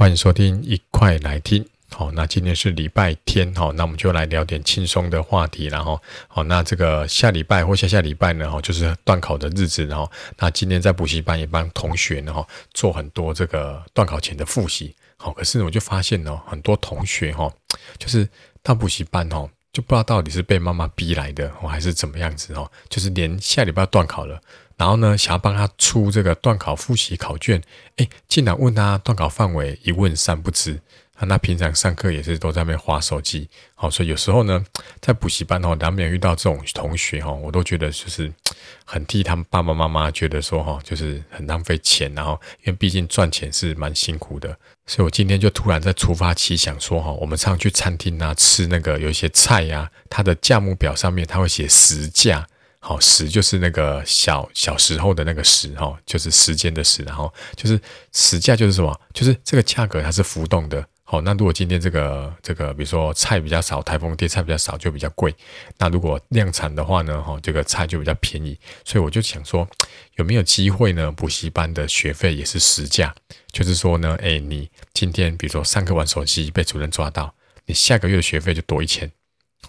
欢迎收听，一块来听。好，那今天是礼拜天，好，那我们就来聊点轻松的话题，然后，好，那这个下礼拜或下下礼拜呢，哈，就是段考的日子，然后，那今天在补习班也帮同学呢，哈，做很多这个段考前的复习，好，可是我就发现呢，很多同学，哈，就是到补习班，哈，就不知道到底是被妈妈逼来的，还是怎么样子，哦，就是连下礼拜要段考了。然后呢，想要帮他出这个段考复习考卷，哎，竟然问他段考范围，一问三不知。那平常上课也是都在那边划手机，好，所以有时候呢，在补习班哦，难免遇到这种同学哈，我都觉得就是很替他们爸爸妈妈觉得说哈，就是很浪费钱，然后因为毕竟赚钱是蛮辛苦的，所以我今天就突然在突发奇想说哈，我们常去餐厅啊吃那个有一些菜呀，它的价目表上面它会写实价。好，时就是那个小小时候的那个时哈，就是时间的时，然后就是时价就是什么，就是这个价格它是浮动的。好，那如果今天这个这个，比如说菜比较少，台风天菜比较少就比较贵。那如果量产的话呢，哈，这个菜就比较便宜。所以我就想说，有没有机会呢？补习班的学费也是实价，就是说呢，哎，你今天比如说上课玩手机被主任抓到，你下个月的学费就多一千。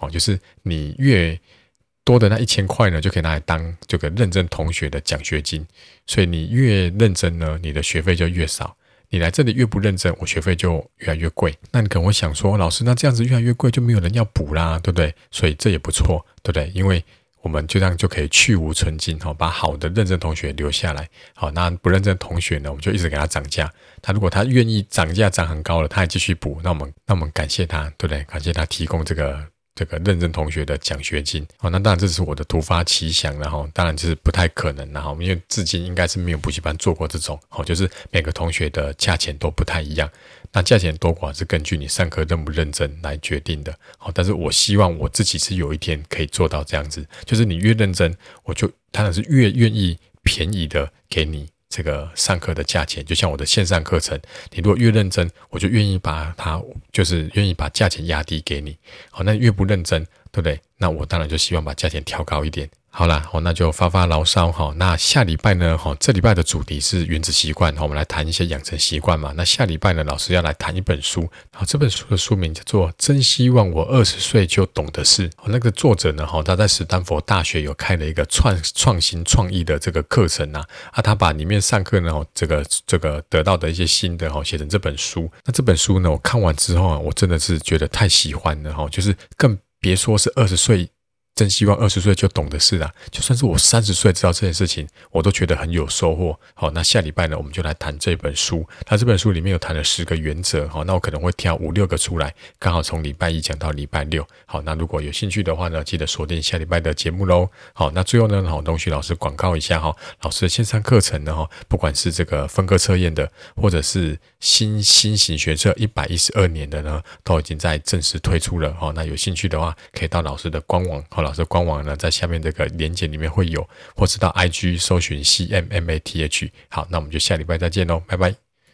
哦，就是你越多的那一千块呢，就可以拿来当这个认真同学的奖学金。所以你越认真呢，你的学费就越少。你来这里越不认真，我学费就越来越贵。那你可能会想说，老师，那这样子越来越贵，就没有人要补啦，对不对？所以这也不错，对不对？因为我们就这样就可以去芜存菁，哈，把好的认真同学留下来。好，那不认真同学呢，我们就一直给他涨价。他如果他愿意涨价涨很高了，他还继续补，那我们那我们感谢他，对不对？感谢他提供这个。这个认真同学的奖学金，哦，那当然这是我的突发奇想，然后当然就是不太可能，然后因为至今应该是没有补习班做过这种，哦，就是每个同学的价钱都不太一样，那价钱多寡是根据你上课认不认真来决定的，好，但是我希望我自己是有一天可以做到这样子，就是你越认真，我就当然是越愿意便宜的给你。这个上课的价钱，就像我的线上课程，你如果越认真，我就愿意把它，就是愿意把价钱压低给你。好，那越不认真，对不对？那我当然就希望把价钱调高一点。好啦，好，那就发发牢骚哈。那下礼拜呢？哈，这礼拜的主题是原子习惯，我们来谈一些养成习惯嘛。那下礼拜呢，老师要来谈一本书。好，这本书的书名叫做《真希望我二十岁就懂的事》。那个作者呢，哈，他在史丹佛大学有开了一个创创新创意的这个课程啊。啊，他把里面上课呢，这个这个得到的一些心得哈，写成这本书。那这本书呢，我看完之后啊，我真的是觉得太喜欢了哈，就是更别说是二十岁。真希望二十岁就懂的事啊！就算是我三十岁知道这件事情，我都觉得很有收获。好，那下礼拜呢，我们就来谈这本书。那这本书里面有谈了十个原则，好，那我可能会挑五六个出来，刚好从礼拜一讲到礼拜六。好，那如果有兴趣的话呢，记得锁定下礼拜的节目喽。好，那最后呢，好，东旭老师广告一下哈，老师的线上课程呢，哈，不管是这个分割测验的，或者是新新型学测一百一十二年的呢，都已经在正式推出了。好，那有兴趣的话，可以到老师的官网。老这官网呢，在下面这个链接里面会有，或是到 IG 搜寻 CMMATH。好，那我们就下礼拜再见喽，拜拜。